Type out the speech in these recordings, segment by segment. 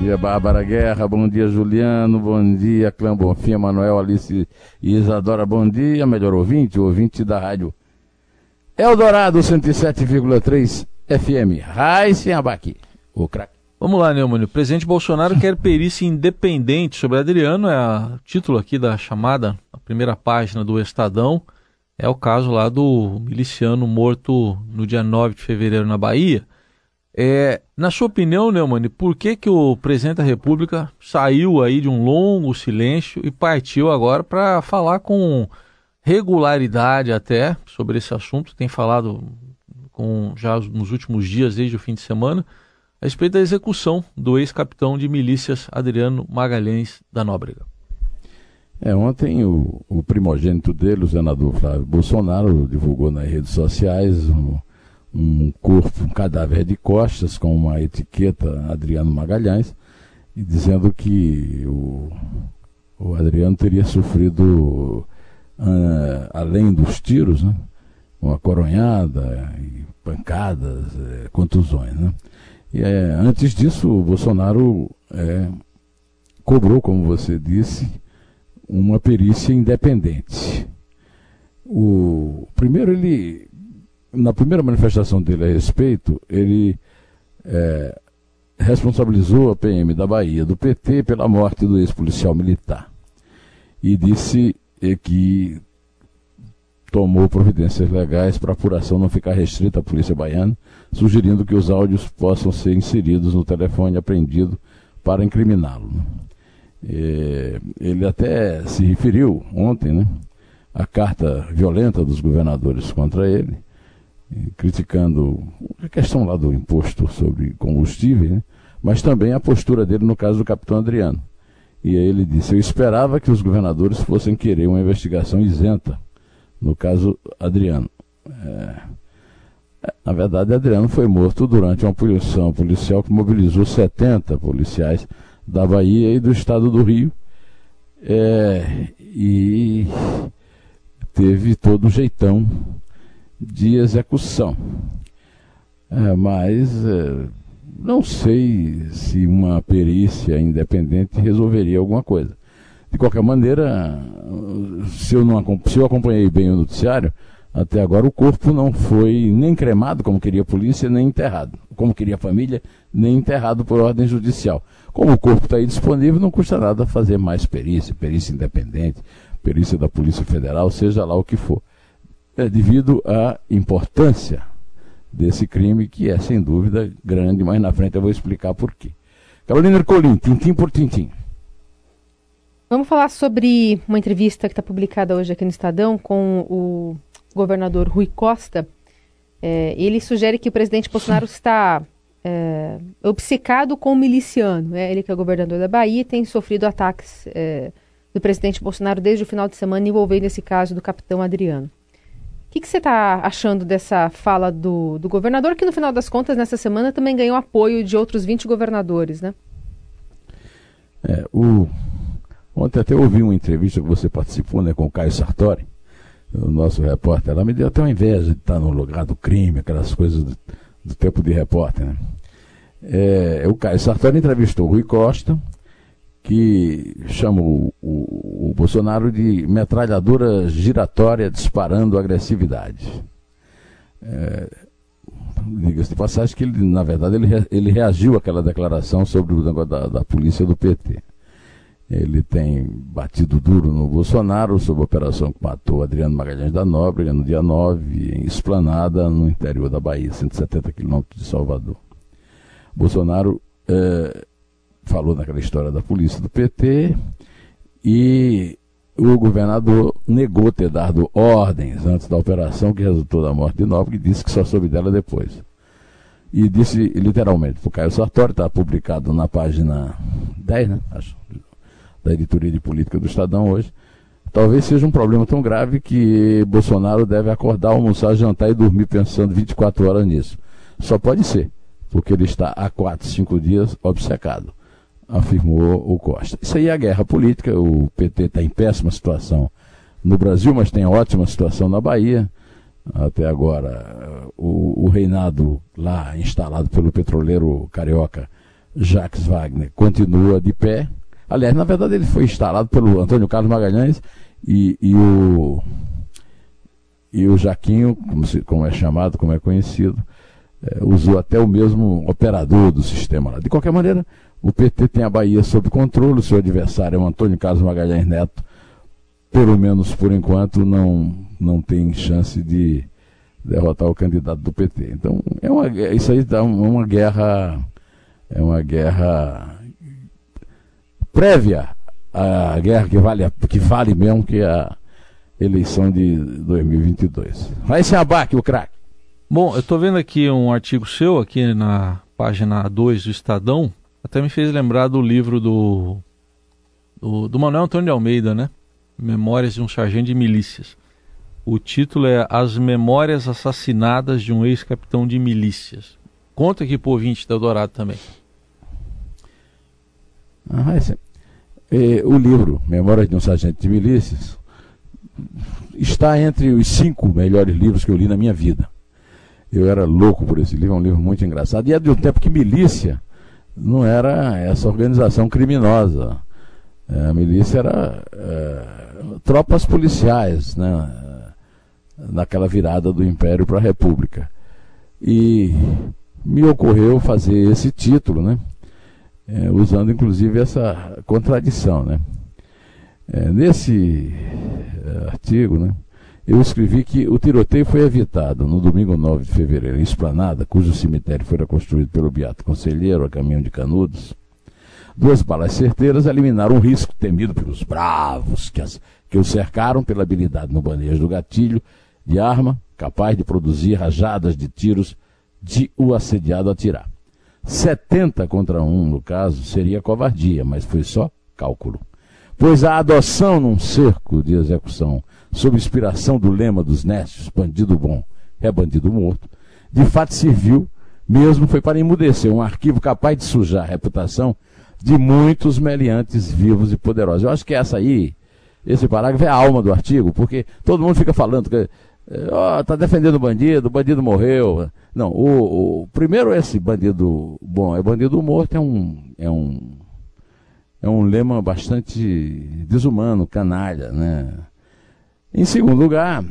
Dia, Bárbara Guerra. Bom dia, Juliano. Bom dia, Clã Bonfim, Manuel, Alice e Isadora. Bom dia, melhor ouvinte, ouvinte da rádio Eldorado 107,3 FM. Raíssen Abac, o craque. Vamos lá, Neumann. O presidente Bolsonaro quer perícia independente sobre Adriano, é o título aqui da chamada, a primeira página do Estadão. É o caso lá do miliciano morto no dia 9 de fevereiro na Bahia. É, na sua opinião, Neumann, por que, que o presidente da República saiu aí de um longo silêncio e partiu agora para falar com regularidade até sobre esse assunto? Tem falado com já nos últimos dias, desde o fim de semana, a respeito da execução do ex-capitão de milícias Adriano Magalhães da Nóbrega. É, ontem o, o, primogênito dele, o senador Flávio Bolsonaro, divulgou nas redes sociais um, um corpo, um cadáver de costas com uma etiqueta Adriano Magalhães, e dizendo que o, o Adriano teria sofrido, uh, além dos tiros, né, uma coronhada, pancadas, é, contusões. Né? E, é, antes disso, o Bolsonaro é, cobrou, como você disse, uma perícia independente. O primeiro ele na primeira manifestação dele a respeito, ele é, responsabilizou a PM da Bahia do PT pela morte do ex-policial militar e disse que tomou providências legais para a apuração não ficar restrita à polícia baiana, sugerindo que os áudios possam ser inseridos no telefone apreendido para incriminá-lo. É, ele até se referiu ontem né, à carta violenta dos governadores contra ele, criticando a questão lá do imposto sobre combustível, né, mas também a postura dele no caso do capitão Adriano. E aí ele disse: Eu esperava que os governadores fossem querer uma investigação isenta no caso Adriano. É, na verdade, Adriano foi morto durante uma punição policial que mobilizou 70 policiais da Bahia e do estado do Rio. É, e teve todo o jeitão de execução. É, mas é, não sei se uma perícia independente resolveria alguma coisa. De qualquer maneira, se eu, não, se eu acompanhei bem o noticiário, até agora o corpo não foi nem cremado, como queria a polícia, nem enterrado. Como queria a família, nem enterrado por ordem judicial. Como o corpo está aí disponível, não custa nada fazer mais perícia, perícia independente, perícia da Polícia Federal, seja lá o que for. É devido à importância desse crime, que é sem dúvida grande, mas na frente eu vou explicar por quê. Carolina Ercolim, tintim por tintim. Vamos falar sobre uma entrevista que está publicada hoje aqui no Estadão com o governador Rui Costa. É, ele sugere que o presidente Bolsonaro está é, obcecado com o miliciano. É, ele que é governador da Bahia tem sofrido ataques é, do presidente Bolsonaro desde o final de semana envolvendo esse caso do capitão Adriano. O que, você está achando dessa fala do, do governador, que no final das contas, nessa semana, também ganhou apoio de outros 20 governadores, né? É, o Ontem até ouvi uma entrevista que você participou né, com o Caio Sartori, o nosso repórter lá, me deu até uma inveja de estar no lugar do crime, aquelas coisas do, do tempo de repórter. Né? É, o Caio Sartori entrevistou o Rui Costa, que chamou o, o, Bolsonaro de metralhadora giratória disparando agressividade. É, Diga-se de passagem que ele, na verdade, ele, ele reagiu àquela declaração sobre o negócio da, da polícia do PT. Ele tem batido duro no Bolsonaro sobre a operação que matou Adriano Magalhães da Nóbrega no dia 9, em Esplanada, no interior da Bahia, 170 quilômetros de Salvador. Bolsonaro é, falou naquela história da polícia do PT e o governador negou ter dado ordens antes da operação que resultou da morte de Nóbrega e disse que só soube dela depois. E disse literalmente para o Caio Sartori, está publicado na página 10, né? Acho da editoria de política do Estadão hoje, talvez seja um problema tão grave que Bolsonaro deve acordar, almoçar, jantar e dormir pensando 24 horas nisso. Só pode ser, porque ele está há 4, 5 dias obcecado, afirmou o Costa. Isso aí é a guerra política, o PT está em péssima situação no Brasil, mas tem ótima situação na Bahia. Até agora, o, o reinado lá instalado pelo petroleiro carioca Jacques Wagner continua de pé. Aliás, na verdade, ele foi instalado pelo Antônio Carlos Magalhães e, e o e o Jaquinho, como, se, como, é chamado, como é conhecido, é, usou até o mesmo operador do sistema lá. De qualquer maneira, o PT tem a Bahia sob controle, o seu adversário é o Antônio Carlos Magalhães Neto, pelo menos por enquanto, não, não tem chance de derrotar o candidato do PT. Então, é uma, isso aí dá uma guerra é uma guerra prévia à guerra que vale, que vale mesmo que a eleição de 2022. Vai se abaque o craque. Bom, eu estou vendo aqui um artigo seu, aqui na página 2 do Estadão, até me fez lembrar do livro do, do, do Manuel Antônio de Almeida, né? Memórias de um Sargento de Milícias. O título é As Memórias Assassinadas de um Ex-Capitão de Milícias. Conta aqui pro ouvinte da Dourado também. Ah, esse, é, o livro Memórias de um Sargento de Milícias está entre os cinco melhores livros que eu li na minha vida. Eu era louco por esse livro, é um livro muito engraçado. E é de um tempo que milícia não era essa organização criminosa. É, a milícia era é, tropas policiais, né, naquela virada do Império para a República. E me ocorreu fazer esse título, né? é, usando inclusive essa contradição. Né? É, nesse é, artigo, né, eu escrevi que o tiroteio foi evitado no domingo 9 de fevereiro, em Esplanada, cujo cemitério foi construído pelo Beato Conselheiro a caminho de Canudos. Duas balas certeiras eliminaram um risco temido pelos bravos que, as, que o cercaram pela habilidade no manejo do gatilho de arma, capaz de produzir rajadas de tiros de o assediado atirar. 70 contra 1, no caso, seria covardia, mas foi só cálculo. Pois a adoção num cerco de execução, sob inspiração do lema dos nécios, bandido bom é bandido morto, de fato serviu, mesmo foi para emudecer um arquivo capaz de sujar a reputação de muitos meliantes vivos e poderosos. Eu acho que essa aí, esse parágrafo é a alma do artigo, porque todo mundo fica falando que oh, defendendo o bandido, o bandido morreu. Não, o, o, primeiro esse bandido bom é bandido morto é um é um é um lema bastante desumano, canalha, né? Em segundo lugar,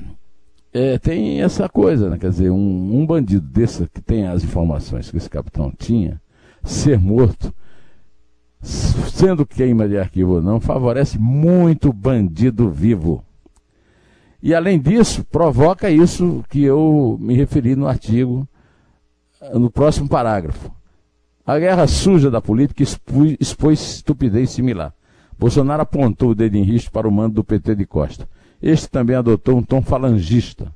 é, tem essa coisa, né? quer dizer, um, um bandido desse que tem as informações que esse capitão tinha, ser morto, sendo queima de arquivo ou não, favorece muito bandido vivo. E além disso, provoca isso que eu me referi no artigo, no próximo parágrafo. A guerra suja da política expôs, expôs estupidez similar. Bolsonaro apontou o dedo em risco para o mando do PT de Costa. Este também adotou um tom falangista.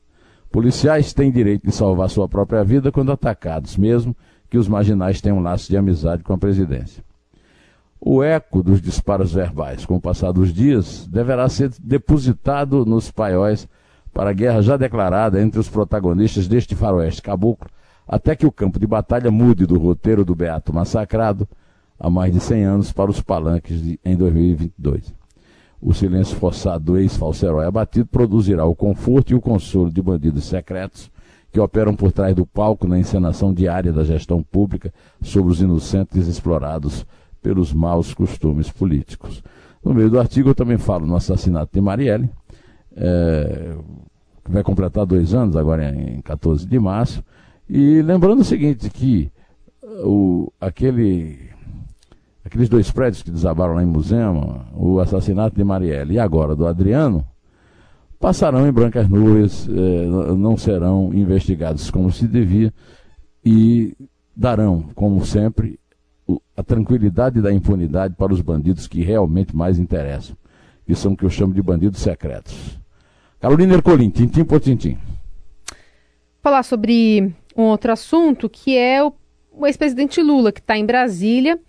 Policiais têm direito de salvar sua própria vida quando atacados, mesmo que os marginais tenham um laço de amizade com a presidência. O eco dos disparos verbais, com o passar dos dias, deverá ser depositado nos paióis para a guerra já declarada entre os protagonistas deste faroeste caboclo, até que o campo de batalha mude do roteiro do Beato massacrado há mais de 100 anos para os palanques de, em 2022. O silêncio forçado do ex-falso-herói abatido produzirá o conforto e o consolo de bandidos secretos que operam por trás do palco na encenação diária da gestão pública sobre os inocentes explorados pelos maus costumes políticos. No meio do artigo eu também falo no assassinato de Marielle, é, que vai completar dois anos, agora em 14 de março, e lembrando o seguinte, que o, aquele, aqueles dois prédios que desabaram lá em Musema, o assassinato de Marielle e agora do Adriano, passarão em brancas nuvens, é, não serão investigados como se devia e darão, como sempre, a tranquilidade da impunidade para os bandidos que realmente mais interessam, que são o que eu chamo de bandidos secretos. Carolina Ercolim, tintim por tintim. Falar sobre um outro assunto que é o, ex-presidente Lula, que está em Brasília.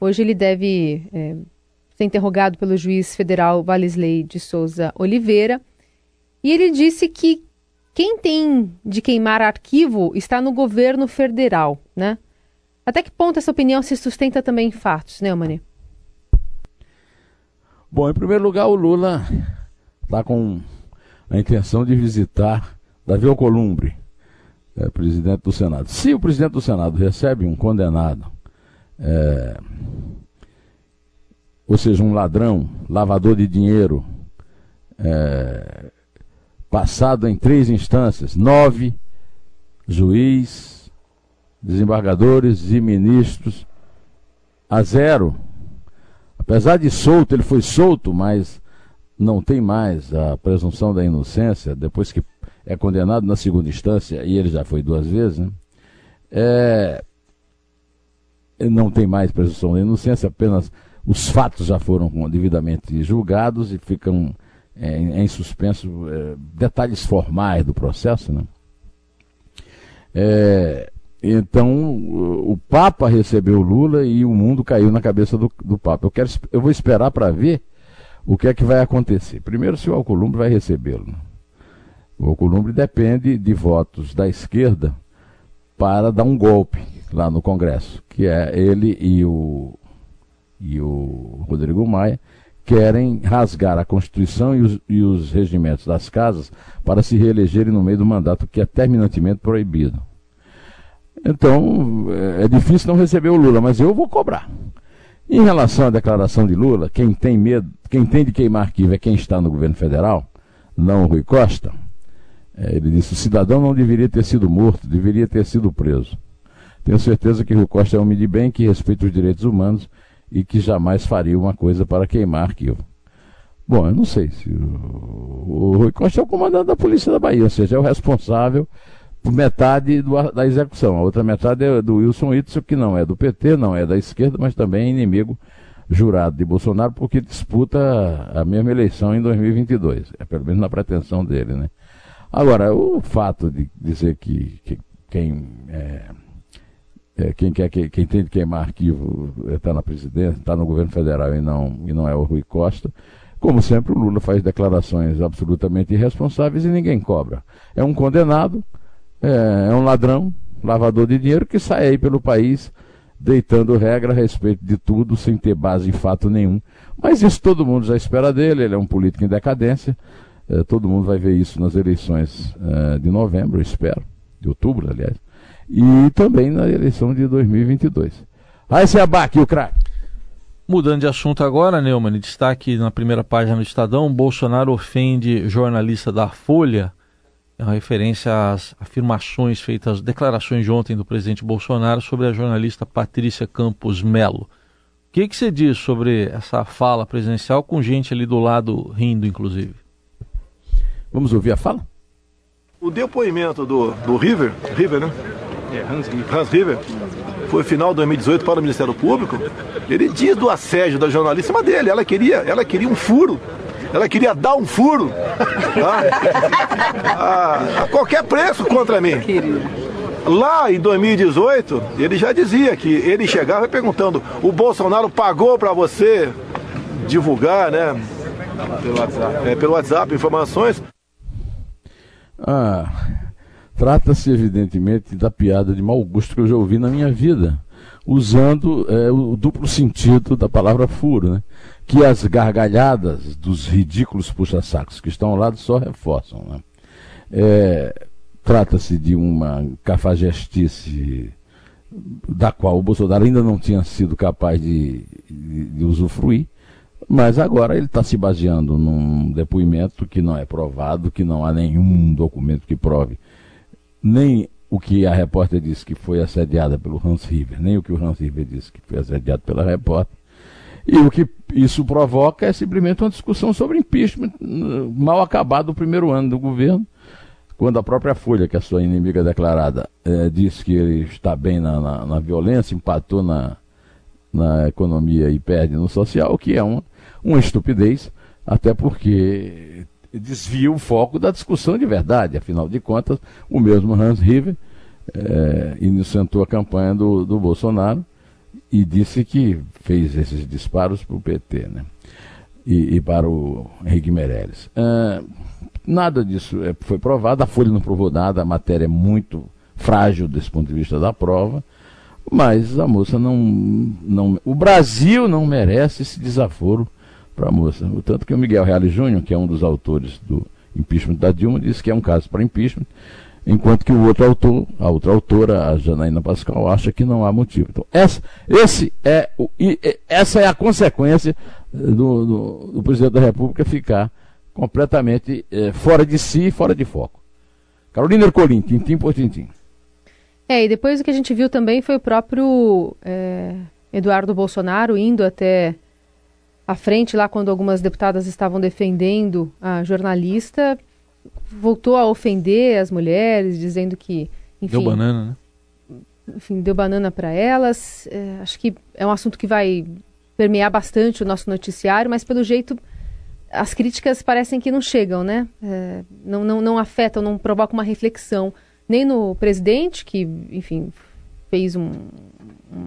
Hoje ele deve é, ser interrogado pelo juiz federal Valesley de Souza Oliveira. E ele disse que quem tem de queimar arquivo está no governo federal, né? Até que ponto essa opinião se sustenta também em fatos, né, Mani? Bom, em primeiro lugar, o Lula está com a intenção de visitar Davi Alcolumbre, é, presidente do Senado. Se o presidente do Senado recebe um condenado, é, ou seja, um ladrão, lavador de dinheiro, é, passado em três instâncias, nove, juiz, desembargadores e ministros, a zero. Apesar de solto, ele foi solto, mas não tem mais a presunção da inocência, depois que é condenado na segunda instância, e ele já foi duas vezes, né? É, não tem mais presunção da inocência, apenas os fatos já foram devidamente julgados e ficam é, em, suspenso é, detalhes formais do processo. Né? É, então, o Papa recebeu Lula e o mundo caiu na cabeça do, do Papa. Eu, quero, eu vou esperar para ver o que é que vai acontecer. Primeiro, se o Alcolumbre vai recebê-lo. Né? O Alcolumbre depende de votos da esquerda para dar um golpe lá no Congresso, que é ele e o, e o Rodrigo Maia querem rasgar a Constituição e os, e os regimentos das casas para se reelegerem no meio do mandato que é terminantemente proibido. Então, é, é difícil não receber o Lula, mas eu vou cobrar. Em relação à declaração de Lula, quem tem medo, quem tem de queimar arquivo é quem está no governo federal, não o Rui Costa. É, ele disse: o cidadão não deveria ter sido morto, deveria ter sido preso. Tenho certeza que Rui Costa é um homem de bem que respeita os direitos humanos e que jamais faria uma coisa para queimar arquivo. Bom, eu não sei se o, o Rui Costa é o comandante da Polícia da Bahia, ou seja, é o responsável por metade do, da execução. A outra metade é do Wilson Itzel, que não é do PT, não é da esquerda, mas também é inimigo jurado de Bolsonaro, porque disputa a mesma eleição em 2022. É pelo menos na pretensão dele, né? Agora, o fato de dizer que, que quem é, é, quem quer que, quem tem de queimar arquivo está na presidência, está no governo federal e não, e não é o Rui Costa. Como sempre, o Lula faz declarações absolutamente irresponsáveis e ninguém cobra. É um condenado, é, é um ladrão, lavador de dinheiro que sai aí pelo país deitando regra a respeito de tudo sem ter base em fato nenhum. Mas isso todo mundo já espera dele, ele é um político em decadência. É, todo mundo vai ver isso nas eleições é, de novembro, espero, de outubro, aliás e também na eleição de 2022. Aí se abaque o craque. Mudando de assunto agora, Neumann, destaque na primeira página do Estadão, Bolsonaro ofende jornalista da Folha, em referência às afirmações feitas, declarações de ontem do presidente Bolsonaro sobre a jornalista Patrícia Campos Melo. O que, que você diz sobre essa fala presidencial com gente ali do lado rindo, inclusive? Vamos ouvir a fala? O depoimento do, do River, River, né? É, Hans River. Hans River. Foi final de 2018 para o Ministério Público. Ele diz do assédio da jornalista dele. Ela queria, ela queria um furo. Ela queria dar um furo tá? a, a, qualquer preço contra mim. Lá em 2018, ele já dizia que ele chegava perguntando: o Bolsonaro pagou para você divulgar, né? Pelo WhatsApp. É, pelo WhatsApp informações. Ah, Trata-se, evidentemente, da piada de mau gosto que eu já ouvi na minha vida, usando é, o duplo sentido da palavra furo, né? que as gargalhadas dos ridículos puxa-sacos que estão ao lado só reforçam. Né? É, Trata-se de uma cafajestice da qual o Bolsonaro ainda não tinha sido capaz de, de, de usufruir, mas agora ele está se baseando num depoimento que não é provado, que não há nenhum documento que prove nem o que a repórter disse que foi assediada pelo Hans River, nem o que o Hans River disse que foi assediado pela repórter. E o que isso provoca é simplesmente uma discussão sobre impeachment mal acabado o primeiro ano do governo, quando a própria Folha, que é a sua inimiga declarada, é, disse que ele está bem na, na, na, violência, empatou na, na economia e perde no social, que é uma, uma estupidez, até porque desvia o foco da discussão de verdade. Afinal de contas, o mesmo Hans River é, iniciou a campanha do, do Bolsonaro e disse que fez esses disparos para o PT né? e, e, para o Henrique Meirelles. Nada disso é, foi provado, a Folha não provou nada, a matéria é muito frágil desse ponto de vista da prova, mas a moça não. não o Brasil não merece esse desaforo para a moça. O tanto que o Miguel Reale Júnior, que é um dos autores do impeachment da Dilma, disse que é um caso para impeachment enquanto que o outro autor, a outra autora, a Janaína Pascal, acha que não há motivo. Então, essa, esse é, o, essa é a consequência do, do, do, presidente da República ficar completamente é, fora de si e fora de foco. Carolina Ercolim, tintim por tintim. É, e depois o que a gente viu também foi o próprio é, Eduardo Bolsonaro indo até a frente lá quando algumas deputadas estavam defendendo a jornalista voltou a ofender as mulheres, dizendo que, enfim, deu banana, né? Enfim, deu banana para elas. É, acho que é um assunto que vai permear bastante o nosso noticiário, mas pelo jeito as críticas parecem que não chegam, né? É, não, não, não afetam, não provocam uma reflexão nem no presidente, que, enfim, fez um,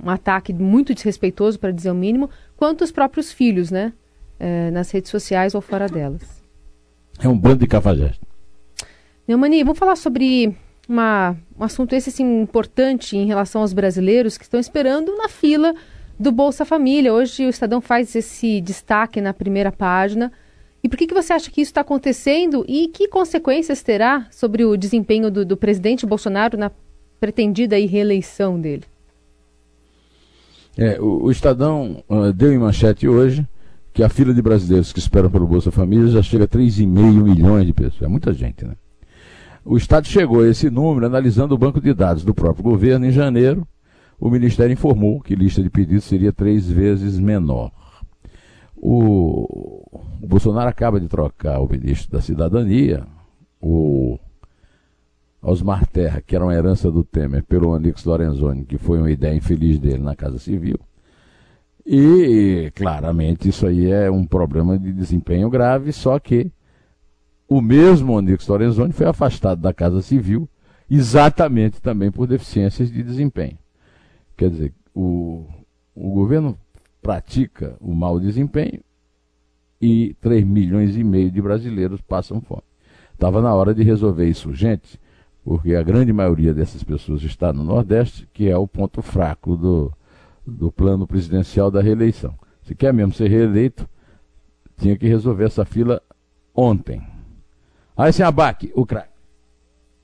um ataque muito desrespeitoso, para dizer o mínimo, quanto os próprios filhos, né? É, nas redes sociais ou fora delas. É um bando de cafajeste. Neumani, vamos falar sobre uma, um assunto esse assim, importante em relação aos brasileiros que estão esperando na fila do Bolsa Família. Hoje o Estadão faz esse destaque na primeira página. E por que, que você acha que isso está acontecendo e que consequências terá sobre o desempenho do, do presidente Bolsonaro na pretendida reeleição dele? É, o, o Estadão uh, deu em manchete hoje que a fila de brasileiros que esperam pelo Bolsa Família já chega a 3,5 milhões de pessoas. É muita gente, né? O Estado chegou a esse número analisando o banco de dados do próprio governo em janeiro. O Ministério informou que a lista de pedidos seria três vezes menor. O, o Bolsonaro acaba de trocar o ministro da Cidadania, o Osmar Terra, que era uma herança do Temer, pelo Onix Lorenzoni, que foi uma ideia infeliz dele na Casa Civil. E claramente isso aí é um problema de desempenho grave, só que o mesmo Onix Lorenzoni foi afastado da Casa Civil exatamente também por deficiências de desempenho. Quer dizer, o, o governo pratica o mau desempenho e 3 milhões e meio de brasileiros passam fome. Estava na hora de resolver isso urgente, porque a grande maioria dessas pessoas está no Nordeste, que é o ponto fraco do, do plano presidencial da reeleição. Se quer mesmo ser reeleito, tinha que resolver essa fila ontem. Aí sem abaque, o craque.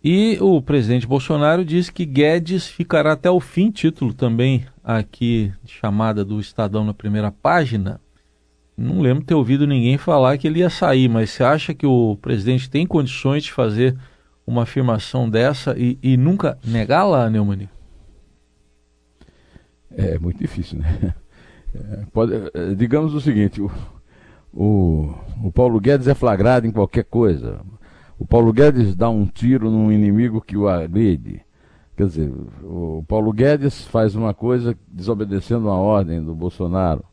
E o presidente Bolsonaro disse que Guedes ficará até o fim, título também aqui chamada do Estadão na primeira página. Não lembro ter ouvido ninguém falar que ele ia sair, mas você acha que o presidente tem condições de fazer uma afirmação dessa e, e nunca negá-la, Neumani? É muito difícil, né? É, pode, é, digamos o seguinte: o, o, o Paulo Guedes é flagrado em qualquer coisa o Paulo Guedes dá um tiro num inimigo que o agride. Quer dizer, o Paulo Guedes faz uma coisa desobedecendo uma ordem do Bolsonaro.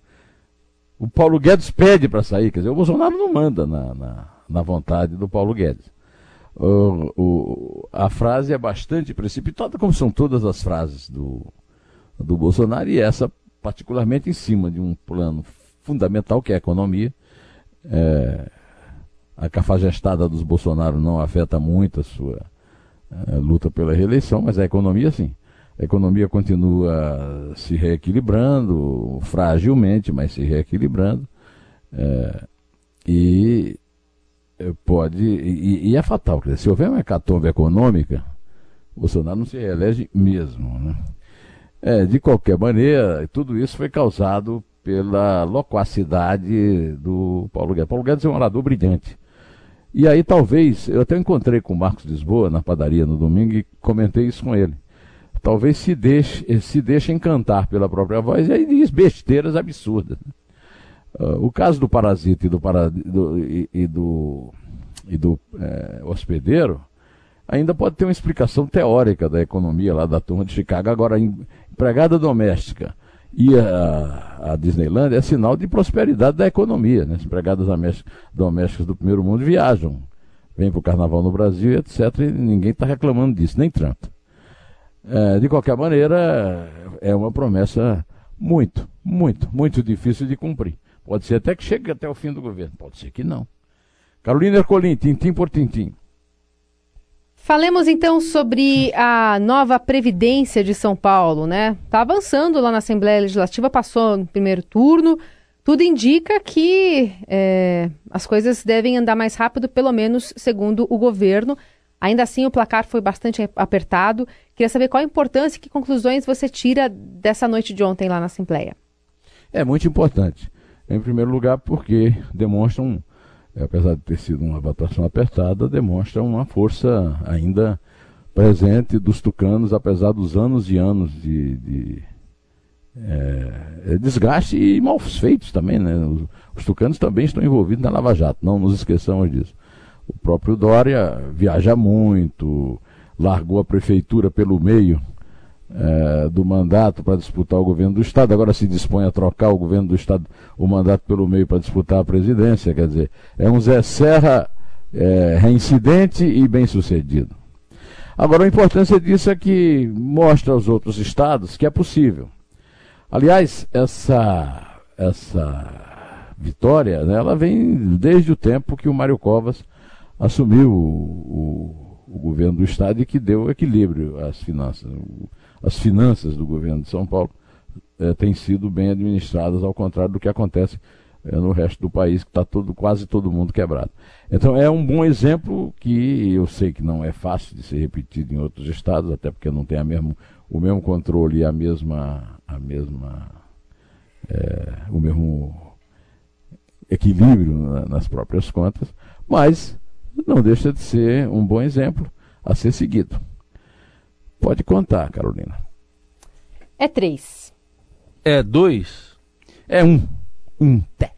O Paulo Guedes pede para sair, quer dizer, o Bolsonaro não manda na, na, na vontade do Paulo Guedes. A frase é bastante precipitada, como são todas as frases do, do Bolsonaro, e essa particularmente em cima de um plano fundamental que é a economia. É, a cafajestada dos Bolsonaro não afeta muito a sua uh, luta pela reeleição, mas a economia sim. A economia continua se reequilibrando, fragilmente, mas se reequilibrando. É, e pode. E, e, é fatal. Se houver uma hecatombe econômica, Bolsonaro não se reelege mesmo. Né? É, de qualquer maneira, tudo isso foi causado pela loquacidade do Paulo Guedes. Paulo Guedes é um orador brilhante. E aí talvez, eu até encontrei com o Marcos Lisboa na padaria no domingo e comentei isso com ele. Talvez se deixe, se deixe encantar pela própria voz e aí diz besteiras absurdas. Uh, o caso do parasita e do, para, do, e, e, do, e do é, hospedeiro ainda pode ter uma explicação teórica da economia lá da turma de Chicago. Agora, empregada doméstica e a, a Disneyland é sinal de prosperidade da economia. Né? As empregadas domésticas do primeiro mundo viajam, vêm para o carnaval no Brasil, etc. E ninguém está reclamando disso, nem Trump. É, de qualquer maneira, é uma promessa muito, muito, muito difícil de cumprir. Pode ser até que chegue até o fim do governo, pode ser que não. Carolina Ercolim, tintim por tintim. Falemos então sobre a nova Previdência de São Paulo, né? Está avançando lá na Assembleia Legislativa, passou no primeiro turno. Tudo indica que é, as coisas devem andar mais rápido, pelo menos segundo o governo. Ainda assim, o placar foi bastante apertado. Queria saber qual a importância e que conclusões você tira dessa noite de ontem lá na Assembleia. É muito importante. Em primeiro lugar, porque demonstram é, apesar de ter sido uma votação apertada, demonstra uma força ainda presente dos tucanos, apesar dos anos e anos de, de é, desgaste e maus feitos também. Né? Os, os, tucanos também estão envolvidos na Lava Jato, não nos esqueçamos disso. O próprio Dória viaja muito, largou a prefeitura pelo meio é, do mandato para disputar o governo do Estado, agora se dispõe a trocar o governo do Estado, o mandato pelo meio para disputar a presidência. Quer dizer, é um Zé Serra é, reincidente e bem sucedido. Agora, a importância disso é que mostra aos outros estados que é possível. Aliás, essa, essa vitória, né, ela vem desde o tempo que o Mário Covas assumiu o, o, o governo do Estado e que deu equilíbrio às finanças as finanças do governo de São Paulo é, têm sido bem administradas, ao contrário do que acontece é, no resto do país, que está todo, quase todo mundo quebrado. Então é um bom exemplo que eu sei que não é fácil de ser repetido em outros estados, até porque não tem a mesmo, o mesmo controle e a mesma, a mesma é, o mesmo equilíbrio na, nas próprias contas, mas não deixa de ser um bom exemplo a ser seguido. Pode contar, Carolina. É três. É dois? É um. Um té.